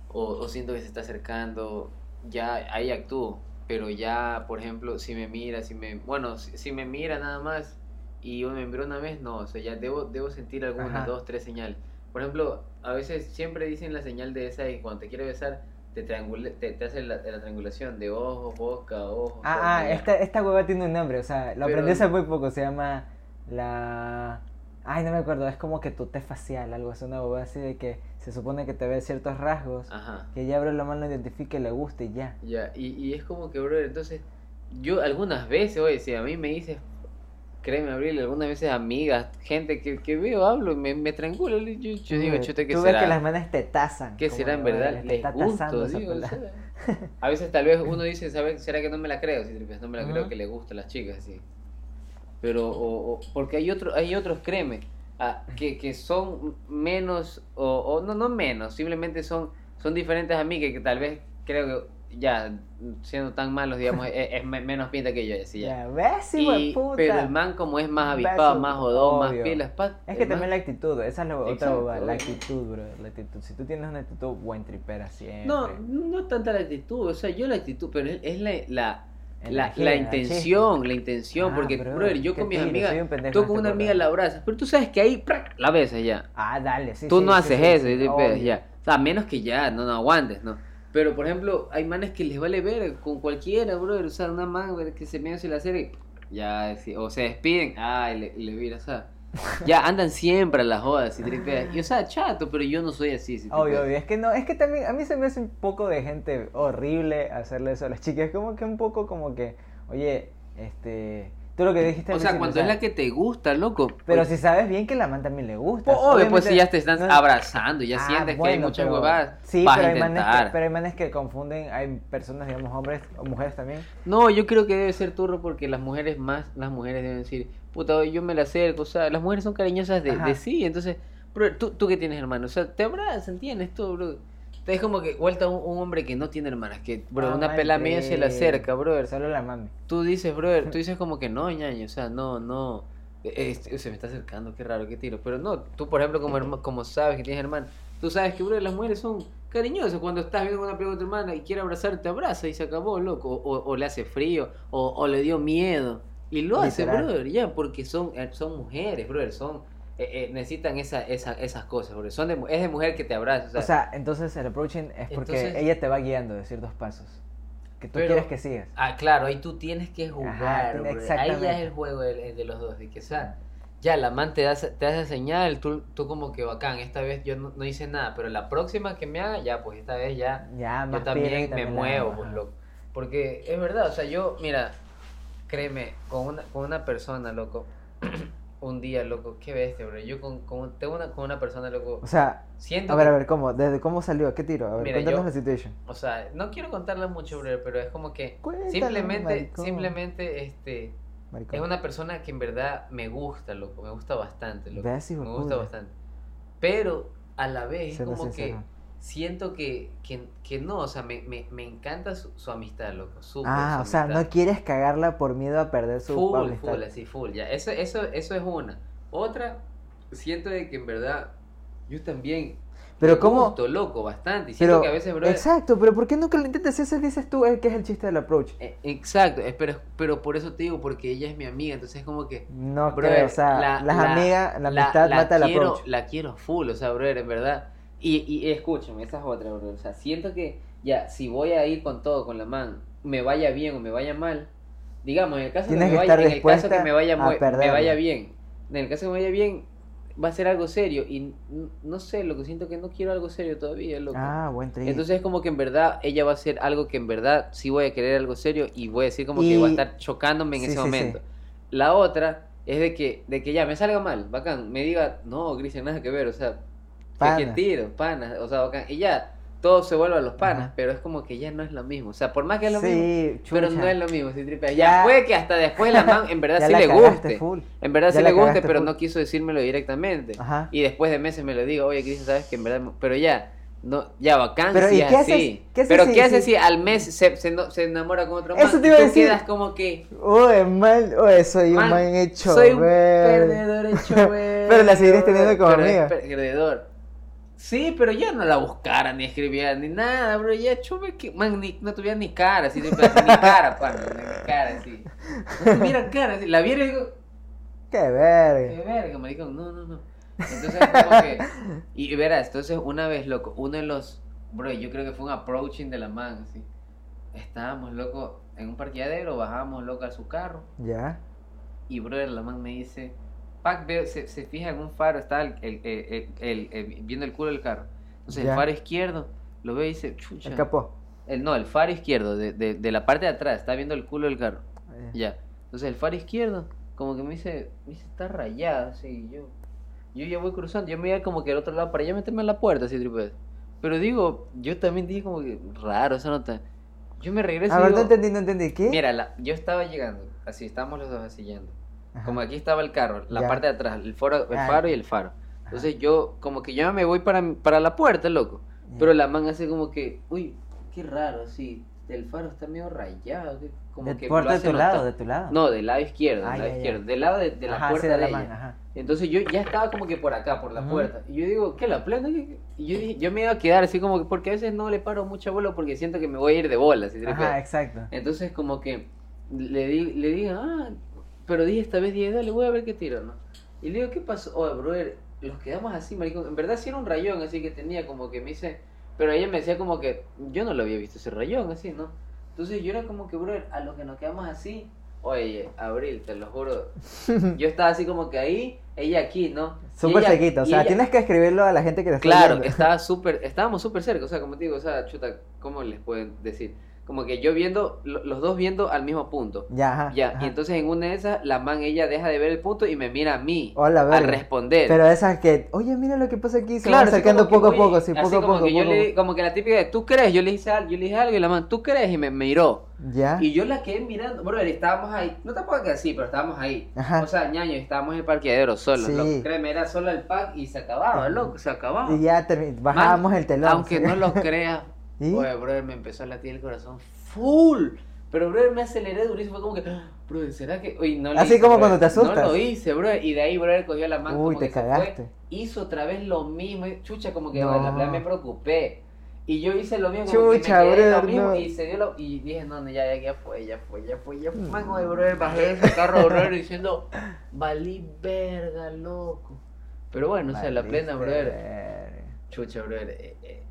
o, o siento que se está acercando, ya ahí actúo. Pero ya, por ejemplo, si me mira, si me, bueno, si, si me mira nada más y me miró una vez, no, o sea, ya debo, debo sentir algunas, Ajá. dos, tres señales. Por ejemplo, a veces siempre dicen la señal de esa y cuando te quiere besar, te, triangula, te, te hace la, la triangulación de ojos, boca, ojos. Ah, ah, esta, esta hueva tiene un nombre, o sea, lo aprendí hace muy poco, se llama la... Ay, no me acuerdo, es como que tu test facial, algo así, una hueva así de que se supone que te ve ciertos rasgos, Ajá. que ya abre la mano, lo identifique, le guste y ya. Ya, y, y es como que, brother, entonces, yo algunas veces, oye, si a mí me dices, créeme, Abril, algunas veces amigas, gente que, que veo, hablo, me, me triangula, yo, yo, yo digo, chuta, ¿qué Tú ves será? que las manes te tasan. ¿Qué será en "Brother, verdad? Les está gusto, digo, o pelada". sea, A veces tal vez uno dice, ¿sabes? ¿será que no me la creo? Si no me la creo que le gustan las chicas, así. Pero, o, o- porque hay, otro, hay otros, créeme, que, que son menos, o, o no, no menos, simplemente son, son diferentes a mí, que, que tal vez creo que ya, siendo tan malos, digamos, es, es me- menos pinta que yo, así ya. ¿ves, Y- puta? pero el man como es más Beso, avispado, más jodón, más obvio. pilas, pa, Es que también man- la actitud, esa es la otra huevada, la actitud, bro, la actitud. Si tú tienes una actitud buen tripera siempre. No, no tanta la actitud, o sea, yo la actitud, pero es, es la, la, la, la en intención, la intención, Ah, porque, brother, brother, yo con mis tiro, amigas, tú con este una amiga la abrazas, pero tú sabes que ahí ¡prac! la besas ya. Ah, dale, sí. tú sí, no sí, haces sí, eso, y te ya. O sea, a menos que ya no, no aguantes, ¿no? Pero, por ejemplo, hay manes que les vale ver con cualquiera, brother, o sea, una man que se medio se la y ya, o se despiden, ay, le, le vira, o sea, ya andan siempre a las jodas, si tripeas. Y, o sea, chato, pero yo no soy así, si Obvio, obvio, es que no, es que también a mí se me hace un poco de gente horrible hacerle eso a las chicas, como que un poco como que, oye, este, tú lo que dijiste O sea, cuando es la que te gusta, loco. Pero si sabes bien que la man también le gusta. Pues, obvio, pues si ya te están no- abrazando, ya Ah, sientes que hay muchas huevadas, Sí, pero hay, manes que, pero hay manes que confunden, hay personas, digamos, hombres o mujeres también. No, yo creo que debe ser turro porque las mujeres más, las mujeres deben decir, puta, yo me la acerco, o sea, las mujeres son cariñosas de, sí, entonces, bro, tú, tú que tienes hermano, o sea, te abrazan, tienes todo, bro. Es como que vuelta un, un hombre que no tiene hermanas, que, bro, Ah, una pela mía se le acerca, bro. Solo la mami. Tú dices, brother, tú dices como que no, ñaño, o sea, no, no, este, se me está acercando, qué raro, qué tiro. Pero no, tú, por ejemplo, como, herma- como sabes que tienes hermano, tú sabes que, brother, las mujeres son cariñosas. Cuando estás viendo una película de tu hermana y quiere abrazarte, te abraza y se acabó, loco. O, o le hace frío, o, o le dio miedo. Y lo hace, brother, ya, porque son, eh, son mujeres, brother, son, eh, eh, necesitan esa, esa, esas cosas, brother. Son de, es de mujer que te abraza, o sea, O sea, entonces el approaching es porque Entonces- ella te va guiando de ciertos pasos. Que tú Pero- quieres que sigas. Ah, claro, ahí tú tienes que jugar, Ajá, bro. Ahí ya exactamente. es el juego de, de los dos, de que, o sea, ya la man te da, te hace señal, tú, tú como que bacán, esta vez yo no, no hice nada, pero la próxima que me haga, ya, pues esta vez ya, Ya, yo también me también la muevo, pues, loco. Porque es verdad, o sea, yo, mira, créeme, con una, con una persona, loco, un día, loco, qué bestia, bro. Yo con, con, tengo una, con una persona, loco, O sea, siento a ver, que- a ver, ¿cómo? ¿Desde cómo salió? ¿Qué tiro? A ver, Mira, cuéntanos yo- la situation. O sea, no quiero contarla mucho, bro, pero es como que Cuéntalo, simplemente, maricón. simplemente, este, Maricón. es una persona que en verdad me gusta, loco, me gusta bastante, loco. Me gusta bastante. Pero a la vez es como sincero. que siento que, que, que no, o sea, me, me, me encanta su, su amistad, loco. súper Ah, su o sea, amistad. no quieres cagarla por miedo a perder su Full, amistad. full, así, full, ya. Eso, eso, eso es una. Otra, siento de que en verdad yo también Pero me cómo- gusto, loco, bastante. Y siento Pero, que a veces, bro, exacto, pero ¿por qué nunca lo intentas? Ese dices tú, que es el chiste del approach. eh, Exacto, pero, pero por eso te digo, porque ella es mi amiga, entonces es como que... No brother, creo, o sea, la- las la- amigas, la amistad mata el approach. La quiero full, o sea, brother, en verdad. Y, y escúchame, esa es otra, brother. O sea, siento que ya, si voy a ir con todo, con la man, me vaya bien o me vaya mal, digamos, en el caso, que, me vaya, en el caso que me vaya, me vaya bien, en el caso que me vaya bien, va a ser algo serio y no sé, lo que siento que no quiero algo serio todavía, loco. Ah, buen trip. Entonces es como que en verdad ella va a hacer algo que en verdad sí voy a querer algo serio y voy a decir como que va a Y- estar chocándome en Sí, ese sí, sí. momento. La otra es de que, de que ya me salga mal, bacán, me diga, no, Cristian, nada que ver, o sea, Pana. que, que tiro, panas, o sea, bacán, y ya, todo se vuelve a los panas, Ajá. pero es como que ya no es lo mismo, o sea, por más que es lo mismo, sí, pero chucha. no es lo mismo, si. Ya- Ya puede que hasta después la man en verdad sí le guste, full. en verdad Ya sí le guste, pero full. no quiso decírmelo directamente. Ajá. Y después de meses me lo digo, oye, Cristian, sabes que en verdad, pero ya, no, ya bacán, Pero, ¿y qué haces- qué haces pero si- ¿qué haces si- si al mes se, se, no- se enamora con otro man? Eso te y iba a tú decir. quedas como que, Uy, mal, uy, soy un Man, man hecho soy un ver. perdedor hecho ver. Pero la seguirás teniendo como pero es amiga. perdedor. Sí, pero ya no la buscara, ni escribía, ni nada, bro. Ya chuve que, man, ni, no tuviera ni cara, así, ni cara, pan, ni cara, así. No tuviera cara, así. La viera y digo, Qué Qué verga. verga, maricón, no, no, no. Entonces, como que. Y verás, entonces, una vez, loco, uno de los. Bro, yo creo que fue un approaching de la man, así. Estábamos, loco, en un parqueadero, bajábamos, loco, a su carro. Ya. Y, bro, la man me dice. Se, se fija en un faro, está el, viendo el culo del carro. Entonces, Ya. el faro izquierdo, lo ve y dice, chucha. El capó. El, no, el faro izquierdo, de, de, de la parte de atrás, está viendo el culo del carro. Eh, Ya. Entonces el faro izquierdo, como que me dice, me dice, está rayado, así, yo. Yo ya voy cruzando, yo me iba como que al otro lado para ya meterme en la puerta, así, triple. Pero digo, yo también dije como que raro esa nota. Yo me regreso A ver, no entendí, no entendí. ¿Qué? mira, la- yo estaba llegando, así, estábamos los dos así yendo. Ajá. Como aquí estaba el carro, la Ya. parte de atrás, el, faro, el Ah. faro y el faro. Entonces yo, como que yo me voy para, para la puerta, loco. Pero la man hace como que, uy, qué raro, así, el faro está medio rayado, como de, que por de tu lado, de tu lado. No, del lado izquierdo, Ah, del lado izquierdo, del lado de, de la Ajá, sí, puerta de la ella. man, ajá. Entonces yo ya estaba como que por acá, por la puerta. Y yo digo, ¿qué la plena? Y yo, dije- yo me iba a quedar así como que, porque a veces no le paro mucha bola porque siento que me voy a ir de bola. así, Ajá, exacto. Entonces como que le, di, le digo, ah, pero dije esta vez, dije, dale, voy a ver qué tiro, ¿no? Y le digo, ¿qué pasó? Oye, brother, los quedamos así, maricón. En verdad sí era un rayón así que tenía como que me dice, pero ella me decía como que yo no lo había visto ese rayón así, ¿no? Entonces yo era como que, brother, a los que nos quedamos así, oye, Abril, te lo juro, yo estaba así como que ahí, ella aquí, ¿no? Súper sequito. O sea, ella- tienes que escribirlo a la gente que te está Claro, estaba súper, estábamos súper cerca, o sea, como te digo, o sea, chuta, ¿cómo les pueden decir? Como que yo viendo, lo- los dos viendo al mismo punto. Ya, ajá. Ya, ajá. y entonces en una de esas, la man ella deja de ver el punto y me mira a mí Hola, a verga. responder. Pero esas que, oye, mira lo que pasa aquí, se claro, va así acercando como que, poco a poco, sí, poco a como poco. que yo poco a le- como que la típica de, ¿tú crees? Yo le dije, al- yo le dije algo y la man, ¿tú crees? Y me, me miró. Ya. Y yo la quedé mirando, bro, estábamos ahí, no te puedo que así, pero estábamos ahí. Ajá. O sea, ñaño, estábamos en el parqueadero solos, Sí. loco. Créeme, era solo el pack y se acababa, loco, se acababa. Y ya bajábamos el telón. Aunque sí. no lo creas, ¿Y? oye, brother, me empezó a latir el corazón full. Pero, brother, me aceleré durísimo. Fue como que, "Ah, brother, ¿será que.? Uy, no Así hice, como brother. cuando te asustas. No lo hice, brother. Y de ahí, brother, cogió la mano. Uy, como te que se fue, cagaste. hizo otra vez lo mismo. Chucha, como que, No. la verdad me preocupé. Y yo hice lo mismo. Chucha, me quedé lo brother, mismo. no. Y se dio lo. Y dije, no, no, ya, ya, ya fue, ya fue, ya fue, ya fue. Mm. Man, oye, brother, bajé de ese carro, brother, diciendo, valí verga, loco. Pero bueno, o sea, la plena, brother. Chucha, brother. eh, eh.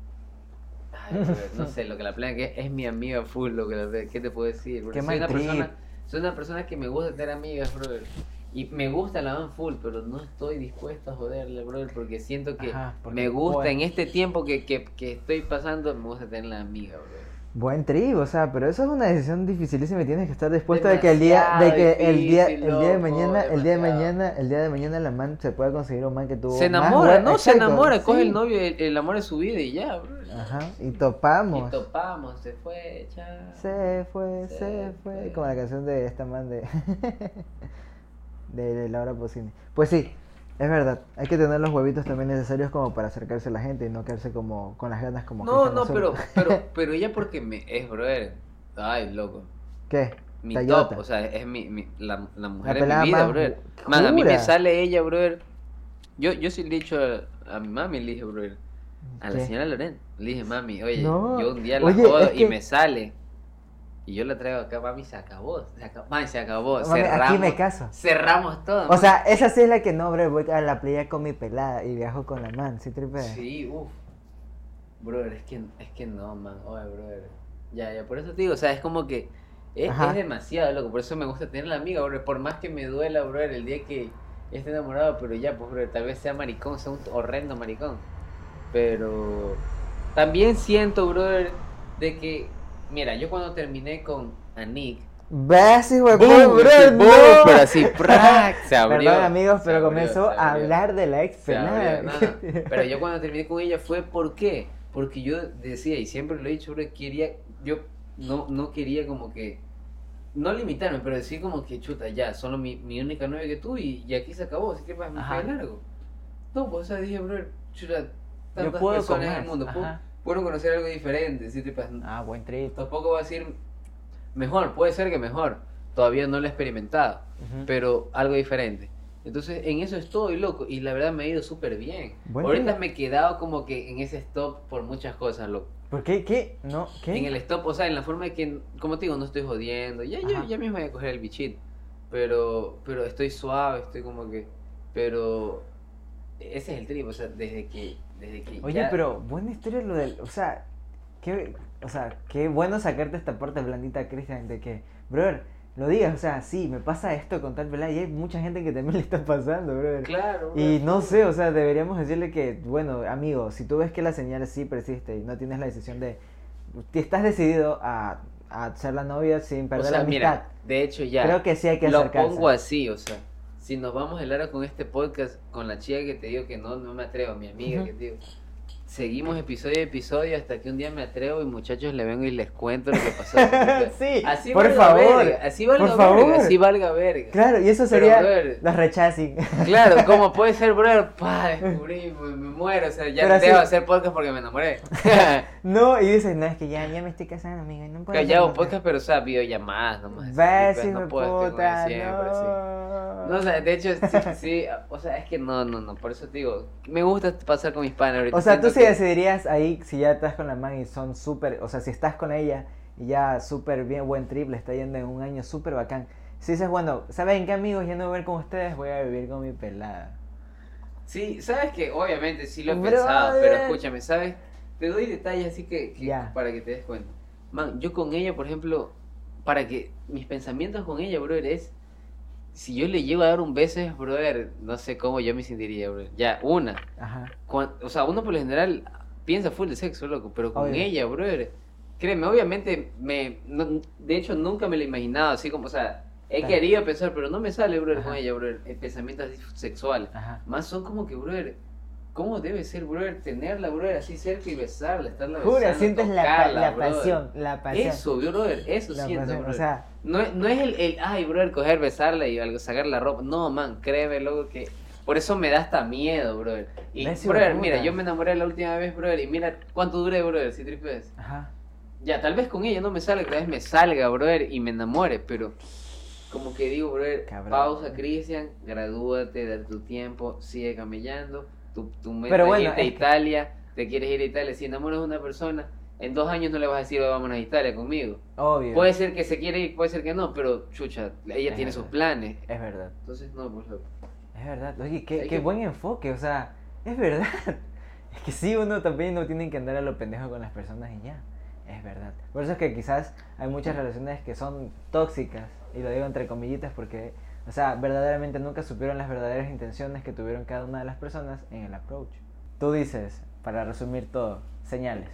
No sé, lo que la plena que es mi amiga full, lo que la plena, ¿qué te puedo decir? Qué soy una trip. persona, soy una persona que me gusta tener amigas, brother. Y me gusta la man full, pero no estoy dispuesto a joderle, brother, porque siento que Ajá, porque me gusta en este tiempo que, que, que estoy pasando, me gusta tener la amiga, brother. Buen trigo, o sea, pero eso es una decisión dificilísima y tienes que estar dispuesto de que el día, de que Demasiado el día, difícil, el día de loco, mañana, el día de demasiado. mañana, el día de mañana la man se pueda conseguir un man que tuvo Se enamora, ¿no? Se enamora, coge el novio, el, el amor de su vida y ya, brother. Ajá, y topamos. Y topamos, se fue, chao. Se fue, Se se fue. fue. Como la canción de esta man de. de, de Laura Pausini. Pues sí, es verdad. Hay que tener los huevitos también necesarios como para acercarse a la gente y no quedarse como con las ganas como. No, no, pero, pero, pero ella porque me es, brother. Ay, loco. ¿Qué? Mi Tayota. top, o sea, es mi, mi- la, la mujer de mi vida, más brother. Man, a mí me sale ella, brother. Yo, yo sí le he dicho a, a mi mami, le dije, brother. A la ¿Qué? señora Loren. Le dije, mami, oye, No, yo un día la oye, jodo y que- me sale. Y yo la traigo acá, mami, se acabó. Se acabó, mami, se acabó. Mami, cerramos, aquí me caso. Cerramos todo. O mami. sea, esa sí es la que no, bro. Voy a la playa con mi pelada y viajo con la man. ¿Sí tripea? Sí, uff. Brother, es que, es que no, man. Oye, brother. Ya, ya, por eso te digo, o sea, es como que es, es demasiado, loco. Por eso me gusta tener la amiga, brother. Por más que me duela, brother, el día que, ya está enamorado, pero ya, pues, brother, tal vez sea maricón, sea un horrendo maricón. Pero también siento, brother, de que, mira, yo cuando terminé con Anik, ¿Ves, hijo de puta. ¡No! Pero así, ¡prac! Se abrió. Perdón, amigos, pero abrió, comenzó a hablar de la ex abrió, nada. Pero yo cuando terminé con ella fue ¿por qué? Porque yo decía, y siempre lo he dicho, bro, quería, yo no, no quería como que, no limitarme, pero decir como que chuta, ya, solo mi, mi única novia que tú y, y aquí se acabó, así que más me Ajá. fue largo. No, pues o sea, dije, bro, chuta, Yo tantas puedo personas en el mundo, puedo, puedo conocer algo diferente, ¿sí? Tipo, Ah, buen trip. tampoco voy a decir mejor, puede ser que mejor, todavía no lo he experimentado Ujú. pero algo diferente. Entonces, en eso estoy loco y la verdad me ha ido súper bien. Buen Ahorita día. me he quedado como que en ese stop por muchas cosas, loco. ¿Por qué? ¿Qué? No, ¿qué? En el stop, o sea, en la forma de que, como te digo, no estoy jodiendo. Ya, ya, ya mismo voy a coger el bichito. Pero, pero estoy suave, estoy como que. Pero ese es el trip, o sea, desde que. Desde que Oye, ya- pero buena historia lo del. O sea, qué, o sea, qué bueno sacarte esta parte blandita, Cristian, de que, brother, lo digas. O sea, sí, me pasa esto con tal pelada y hay mucha gente que también le está pasando, brother. Claro, Y no sé, o sea, deberíamos decirle que, bueno, amigo, si tú ves que la señal sí persiste y no tienes la decisión de. te Estás decidido a, a ser la novia sin O perder sea, la amistad. mira, de hecho ya. Creo que sí hay que lo acercarse. pongo así, o sea, si nos vamos a hablar con este podcast, con la chica que te digo que no, no me atrevo, mi amiga que te digo, seguimos episodio a episodio hasta que un día me atrevo y muchachos le vengo y les cuento lo que pasó. sí, así por favor. verga, así valga por verga, favor. así valga verga. Claro, y eso Pero, sería brother, los rechazing. Claro, como puede ser, brother, pa, descubrí, me, me muero, o sea, ya Pero dejo así- hacer podcast porque me enamoré. no, y dices, no, es que ya, ya me estoy casando, amigo, no puedo. Callado podcast, pero o sea, videollamadas nomás. así, Ves, pues, no puedo puta, siempre, no. No, o sea, de hecho, sí, sí, o sea, es que no, no, no, por eso te digo, me gusta pasar con mis panas ahorita. O sea, tú que- decidirías ahí si ya estás con la man y son súper, o sea, si estás con ella y ya súper bien, buen triple, está yendo en un año súper bacán. Si dices, bueno, ¿saben qué amigos? Ya no voy a ver con ustedes, voy a vivir con mi pelada. Sí, sabes que obviamente sí lo he Brother. pensado, pero escúchame, ¿sabes? Te doy detalles así que, que- para que te des cuenta. Man, yo con ella, por ejemplo, para que mis pensamientos con ella, brother, es si yo le llego a dar un beso, es, brother, no sé cómo yo me sentiría, brother. Ya, una. Ajá. O sea, uno por lo general piensa full de sexo, loco, pero con Obvio. ella, brother, créeme, obviamente, me, no- de hecho nunca me lo he imaginado, así como, o sea, he Claro. querido pensar, pero no me sale, brother, con ella, brother, el pensamiento así sexual. Ajá. Más son como que, brother, ¿cómo debe ser, brother, tenerla, brother, así cerca y besarla, estarla Jura, besando, sientes la, tocarla, la brother? pasión, la pasión. Eso, brother, eso la siento, pasión, brother. O sea, No, es- no es el, el, ay, brother, coger, besarla y algo, sacar la ropa. No, man, créeme, loco, que por eso me da hasta miedo, brother. Y, ¿Ves, hijo de brother, mira, yo me enamoré la última vez, brother, y mira cuánto duré, brother, si tripes. ajá. Ya, tal vez con ella no me salga, tal vez me salga, brother, y me enamore, pero como que digo, brother, Cabrón. pausa, Cristian, gradúate, date tu tiempo, sigue camellando, tu, tu meta Pero es bueno, irte a es que- Italia, te quieres ir a Italia, si enamoras a una persona, en dos años no le vas a decir, "Oh, vámonos a Italia conmigo. Obvio. Puede ser que se quiere ir, puede ser que no, pero chucha, ella Es tiene sus verdad. planes. Es verdad. Entonces, no, pues loco. Es verdad. Oye, qué, qué que- buen enfoque. O sea, es verdad. Es que sí, uno también no tiene que andar a lo pendejo con las personas y ya. Es verdad. Por eso es que quizás hay muchas relaciones que son tóxicas. Y lo digo entre comillitas porque, o sea, verdaderamente nunca supieron las verdaderas intenciones que tuvieron cada una de las personas en el approach. Tú dices, para resumir todo, señales.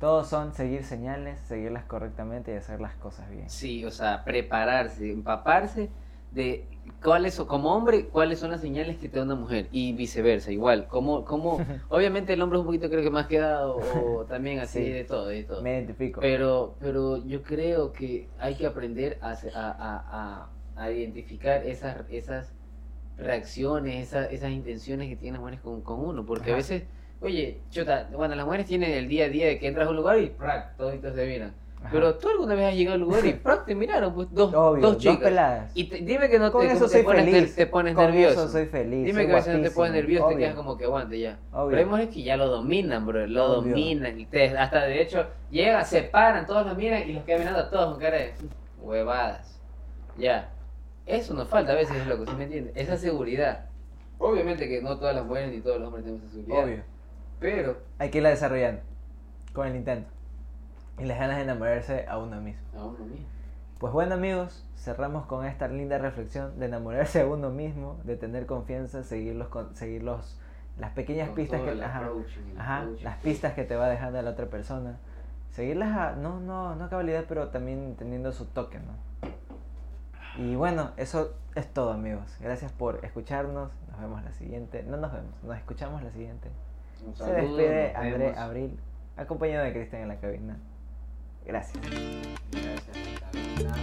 Todos son seguir señales, seguirlas correctamente y hacer las cosas bien. Sí, o sea, prepararse, empaparse de cuáles, o como hombre, cuáles son las señales que te da una mujer y viceversa, igual. Como, como, obviamente el hombre es un poquito creo que más quedado o también así Sí. de todo, de todo. Me identifico. Pero, pero yo creo que hay que aprender a, a, a- a- a identificar esas, esas reacciones, esas, esas intenciones que tienen las mujeres con, con uno. Porque a Ajá. veces, oye, chuta, bueno, las mujeres tienen el día a día de que entras a un lugar y ¡prac! toditos te miran. Ajá. Pero tú alguna vez has llegado al lugar y ¡prac! te miraron, pues dos, Obvio, dos dos chicas. peladas. y te- dime que no Con te, eso te pones, feliz. te pones Con nervioso. eso soy feliz. Dime soy que a veces no te pones nervioso, te obvio, quedas como que aguante ya. obvio. Pero hay mujeres que ya lo dominan, bro, lo Obvio. dominan. Y te- hasta de hecho, llegan, se paran, todos lo miran y los quedan mirando a todos con cara de huevadas. Ya. Eso nos falta a veces, loco, ¿sí me entiendes? Esa seguridad. Obviamente que no todas las mujeres ni todos los hombres tenemos esa seguridad. Obvio. Pero, Hay que irla desarrollando con el intento. Y las ganas de enamorarse a uno mismo. a uno mismo. Pues bueno amigos, cerramos con esta linda reflexión de enamorarse de uno mismo, de tener confianza, seguir los, con- seguir los, las pequeñas Con pistas que, ajá, ajá, las pistas que te va dejando la otra persona. Seguirlas a, no, no, no a cabalidad, pero también teniendo su toque, ¿no? Y bueno, eso es todo amigos. Gracias por escucharnos. Nos vemos la siguiente. No nos vemos, nos escuchamos la siguiente. Un saludo, Se despide André. Abril, acompañado de Cristian en la cabina. Gracias. Gracias, Carolina.